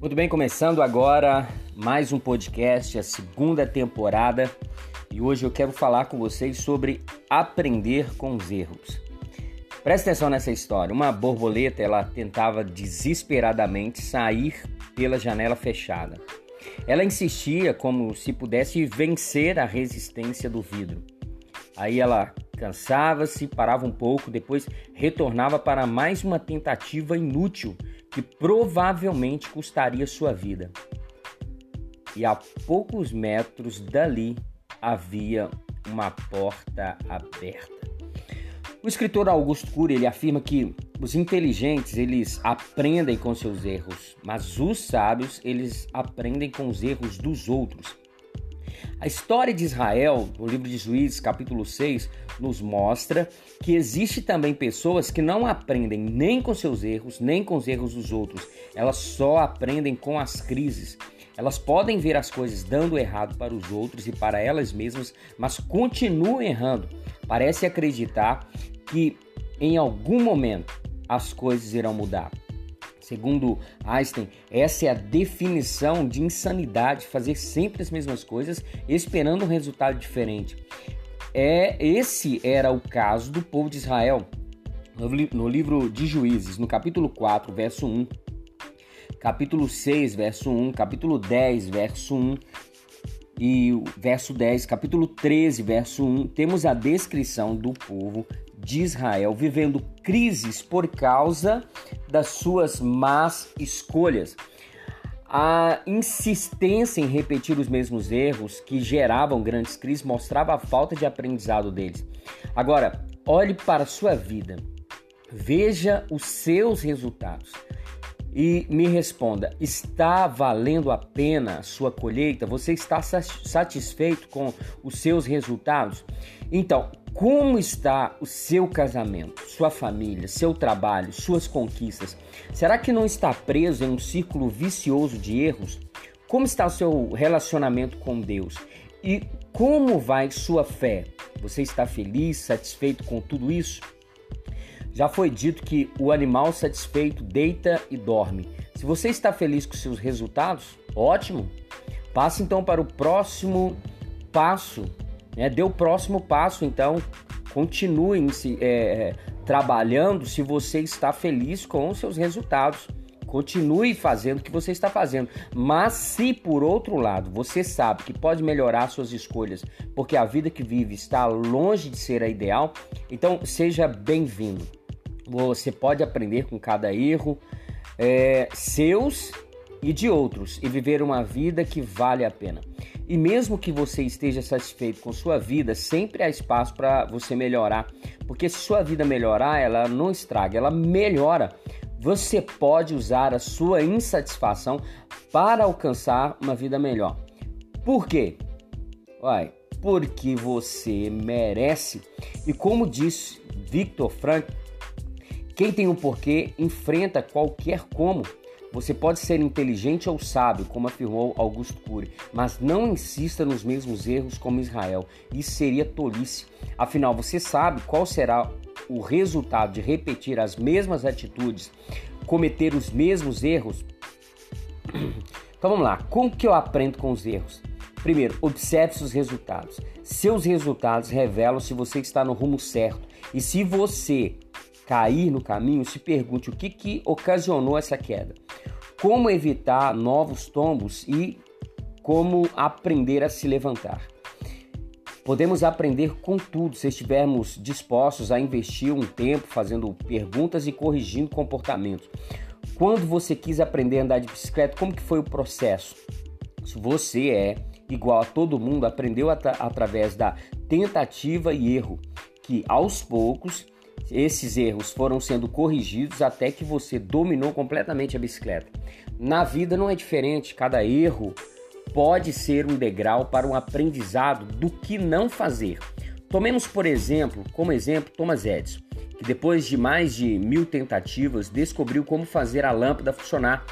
Muito bem, começando agora mais um podcast, a segunda temporada, e hoje eu quero falar com vocês sobre aprender com os erros. Presta atenção nessa história. Uma borboleta, ela tentava desesperadamente sair pela janela fechada. Ela insistia como se pudesse vencer a resistência do vidro. Aí ela cansava-se, parava um pouco, depois retornava para mais uma tentativa inútil que provavelmente custaria sua vida. E a poucos metros dali havia uma porta aberta. O escritor Augusto Cury ele afirma que os inteligentes eles aprendem com seus erros, mas os sábios eles aprendem com os erros dos outros. A história de Israel, no livro de Juízes, capítulo 6, nos mostra que existe também pessoas que não aprendem nem com seus erros, nem com os erros dos outros. Elas só aprendem com as crises. Elas podem ver as coisas dando errado para os outros e para elas mesmas, mas continuam errando. Parece acreditar que em algum momento as coisas irão mudar. Segundo Einstein, essa é a definição de insanidade, fazer sempre as mesmas coisas esperando um resultado diferente. É esse era o caso do povo de Israel. No livro de Juízes, no capítulo 4, verso 1, capítulo 6, verso 1, capítulo 10, verso 1 e verso 10, capítulo 13, verso 1, temos a descrição do povo de Israel vivendo crises por causa das suas más escolhas. A insistência em repetir os mesmos erros que geravam grandes crises mostrava a falta de aprendizado deles. Agora, olhe para a sua vida, veja os seus resultados e me responda: está valendo a pena a sua colheita? Você está satisfeito com os seus resultados? Então, como está o seu casamento, sua família, seu trabalho, suas conquistas? Será que não está preso em um círculo vicioso de erros? Como está o seu relacionamento com Deus? E como vai sua fé? Você está feliz, satisfeito com tudo isso? Já foi dito que o animal satisfeito deita e dorme. Se você está feliz com seus resultados, ótimo. Passe então para o próximo passo né? Dê o próximo passo, então continue se, é, é, trabalhando se você está feliz com os seus resultados. Continue fazendo o que você está fazendo. Mas se por outro lado você sabe que pode melhorar suas escolhas, porque a vida que vive está longe de ser a ideal, então seja bem-vindo. Você pode aprender com cada erro é, seus e de outros e viver uma vida que vale a pena. E mesmo que você esteja satisfeito com sua vida, sempre há espaço para você melhorar, porque se sua vida melhorar, ela não estraga, ela melhora. Você pode usar a sua insatisfação para alcançar uma vida melhor. Por quê? Uai, porque você merece. E como disse Victor Frank, quem tem um porquê enfrenta qualquer como. Você pode ser inteligente ou sábio, como afirmou Augusto Cury, mas não insista nos mesmos erros como Israel. Isso seria tolice. Afinal, você sabe qual será o resultado de repetir as mesmas atitudes, cometer os mesmos erros? Então vamos lá, como que eu aprendo com os erros? Primeiro, observe seus resultados. Seus resultados revelam se você está no rumo certo. E se você cair no caminho, se pergunte o que, que ocasionou essa queda, como evitar novos tombos e como aprender a se levantar. Podemos aprender com tudo se estivermos dispostos a investir um tempo fazendo perguntas e corrigindo comportamentos. Quando você quis aprender a andar de bicicleta, como que foi o processo? Se você é igual a todo mundo, aprendeu at através da tentativa e erro, que aos poucos esses erros foram sendo corrigidos até que você dominou completamente a bicicleta. Na vida não é diferente, cada erro pode ser um degrau para um aprendizado do que não fazer. Tomemos, por exemplo, como exemplo, Thomas Edison, que depois de mais de mil tentativas descobriu como fazer a lâmpada funcionar.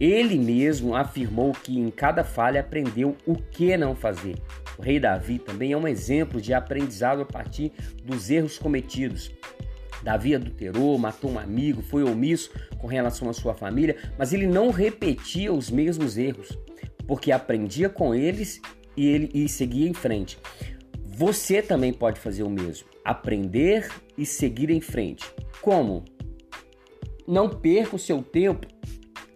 Ele mesmo afirmou que em cada falha aprendeu o que não fazer. O rei Davi também é um exemplo de aprendizado a partir dos erros cometidos. Davi adulterou, matou um amigo, foi omisso com relação à sua família, mas ele não repetia os mesmos erros, porque aprendia com eles e ele e seguia em frente. Você também pode fazer o mesmo, aprender e seguir em frente. Como? Não perca o seu tempo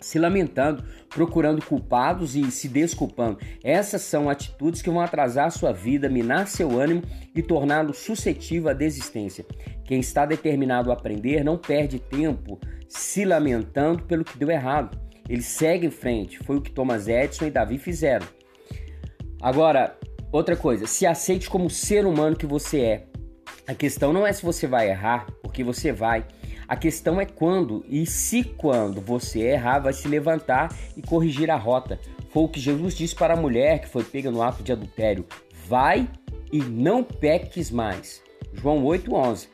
se lamentando, procurando culpados e se desculpando. Essas são atitudes que vão atrasar sua vida, minar seu ânimo e torná-lo suscetível à desistência. Quem está determinado a aprender não perde tempo se lamentando pelo que deu errado. Ele segue em frente. Foi o que Thomas Edison e Davi fizeram. Agora, outra coisa, se aceite como ser humano que você é. A questão não é se você vai errar, porque você vai. A questão é quando e se quando você errar, vai se levantar e corrigir a rota. Foi o que Jesus disse para a mulher que foi pega no ato de adultério: vai e não peques mais. João 8:11.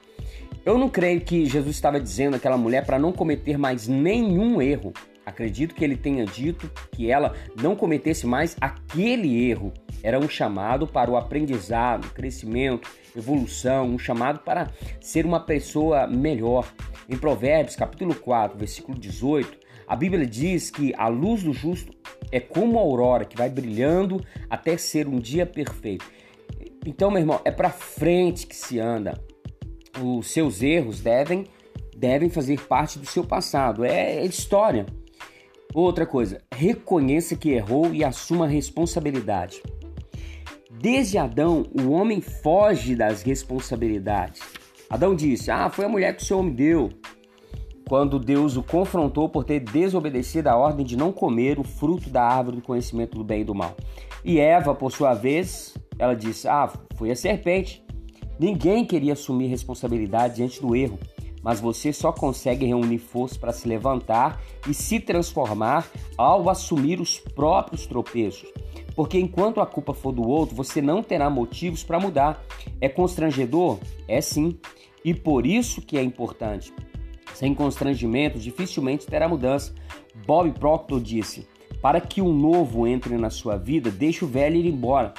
Eu não creio que Jesus estava dizendo àquela mulher para não cometer mais nenhum erro. Acredito que ele tenha dito que ela não cometesse mais aquele erro. Era um chamado para o aprendizado, crescimento, evolução, um chamado para ser uma pessoa melhor. Em Provérbios, capítulo 4, versículo 18, a Bíblia diz que a luz do justo é como a aurora que vai brilhando até ser um dia perfeito. Então, meu irmão, é para frente que se anda. Os seus erros devem devem fazer parte do seu passado. É história. Outra coisa, reconheça que errou e assuma a responsabilidade. Desde Adão, o homem foge das responsabilidades. Adão disse: Ah, foi a mulher que o Senhor me deu. Quando Deus o confrontou por ter desobedecido a ordem de não comer o fruto da árvore do conhecimento do bem e do mal. E Eva, por sua vez, ela disse: Ah, foi a serpente. Ninguém queria assumir responsabilidade diante do erro, mas você só consegue reunir força para se levantar e se transformar ao assumir os próprios tropeços. Porque enquanto a culpa for do outro, você não terá motivos para mudar. É constrangedor? É sim. E por isso que é importante. Sem constrangimento, dificilmente terá mudança. Bob Proctor disse: Para que um novo entre na sua vida, deixe o velho ir embora.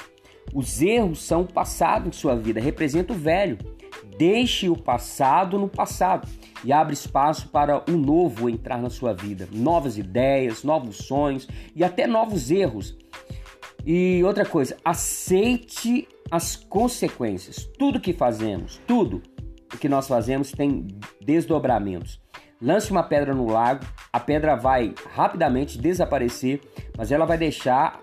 Os erros são o passado em sua vida, representa o velho. Deixe o passado no passado e abre espaço para o novo entrar na sua vida. Novas ideias, novos sonhos e até novos erros. E outra coisa, aceite as consequências. Tudo que fazemos, tudo o que nós fazemos tem desdobramentos. Lance uma pedra no lago, a pedra vai rapidamente desaparecer, mas ela vai deixar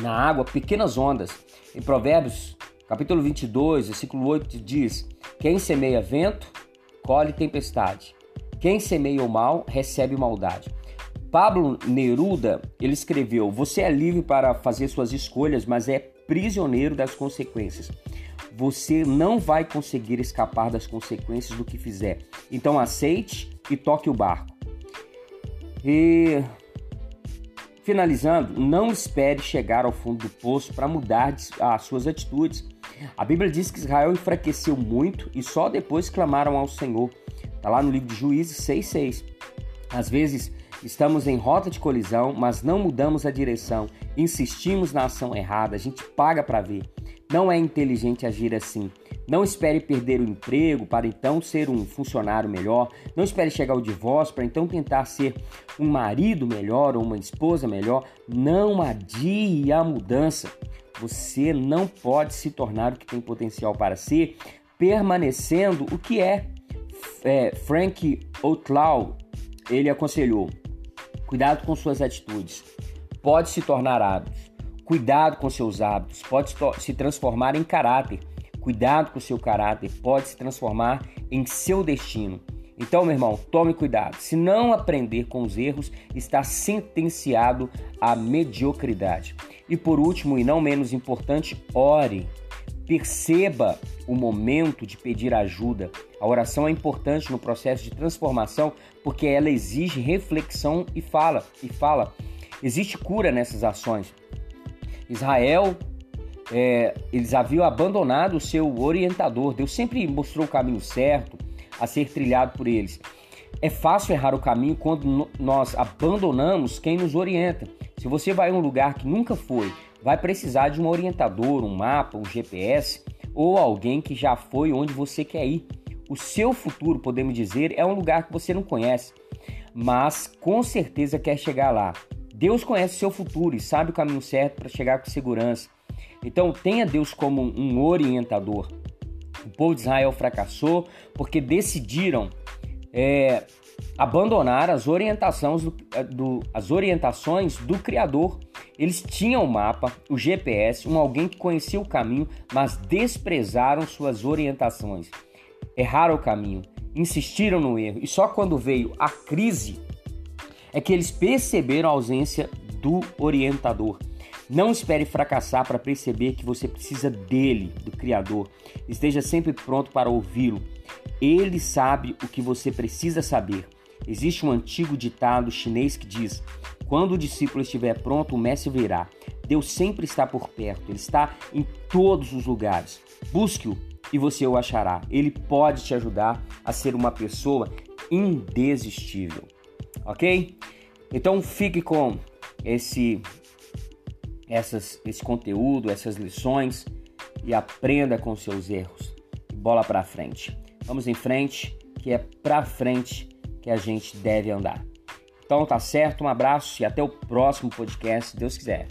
na água pequenas ondas. Em Provérbios, capítulo 22, versículo 8 diz: Quem semeia vento, colhe tempestade. Quem semeia o mal, recebe maldade. Pablo Neruda, ele escreveu: Você é livre para fazer suas escolhas, mas é prisioneiro das consequências. Você não vai conseguir escapar das consequências do que fizer. Então aceite e toque o barco. E finalizando, não espere chegar ao fundo do poço para mudar as suas atitudes. A Bíblia diz que Israel enfraqueceu muito e só depois clamaram ao Senhor. Está lá no livro de Juízes 6,6. Às vezes Estamos em rota de colisão, mas não mudamos a direção. Insistimos na ação errada, a gente paga para ver. Não é inteligente agir assim. Não espere perder o emprego para então ser um funcionário melhor. Não espere chegar ao divórcio para então tentar ser um marido melhor ou uma esposa melhor. Não adie a mudança. Você não pode se tornar o que tem potencial para ser, permanecendo o que é. é Frank Outlaw ele aconselhou: Cuidado com suas atitudes. Pode se tornar hábitos. Cuidado com seus hábitos. Pode se transformar em caráter. Cuidado com seu caráter. Pode se transformar em seu destino. Então, meu irmão, tome cuidado. Se não aprender com os erros, está sentenciado à mediocridade. E por último, e não menos importante, ore. Perceba o momento de pedir ajuda. A oração é importante no processo de transformação porque ela exige reflexão e fala. E fala. Existe cura nessas ações. Israel, é, eles haviam abandonado o seu orientador. Deus sempre mostrou o caminho certo a ser trilhado por eles. É fácil errar o caminho quando nós abandonamos quem nos orienta. Se você vai a um lugar que nunca foi, vai precisar de um orientador, um mapa, um GPS ou alguém que já foi onde você quer ir. O seu futuro, podemos dizer, é um lugar que você não conhece, mas com certeza quer chegar lá. Deus conhece o seu futuro e sabe o caminho certo para chegar com segurança. Então tenha Deus como um orientador. O povo de Israel fracassou porque decidiram é, abandonar as orientações do, é, do, as orientações do Criador. Eles tinham o mapa, o GPS, um alguém que conhecia o caminho, mas desprezaram suas orientações. Erraram o caminho, insistiram no erro, e só quando veio a crise é que eles perceberam a ausência do orientador. Não espere fracassar para perceber que você precisa dele, do Criador. Esteja sempre pronto para ouvi-lo. Ele sabe o que você precisa saber. Existe um antigo ditado chinês que diz: Quando o discípulo estiver pronto, o mestre virá. Deus sempre está por perto, ele está em todos os lugares. Busque-o e você o achará. Ele pode te ajudar a ser uma pessoa indesistível. Ok? Então fique com esse essas, esse conteúdo, essas lições e aprenda com seus erros. Bola para frente. Vamos em frente, que é para frente que a gente deve andar. Então tá certo, um abraço e até o próximo podcast, se Deus quiser.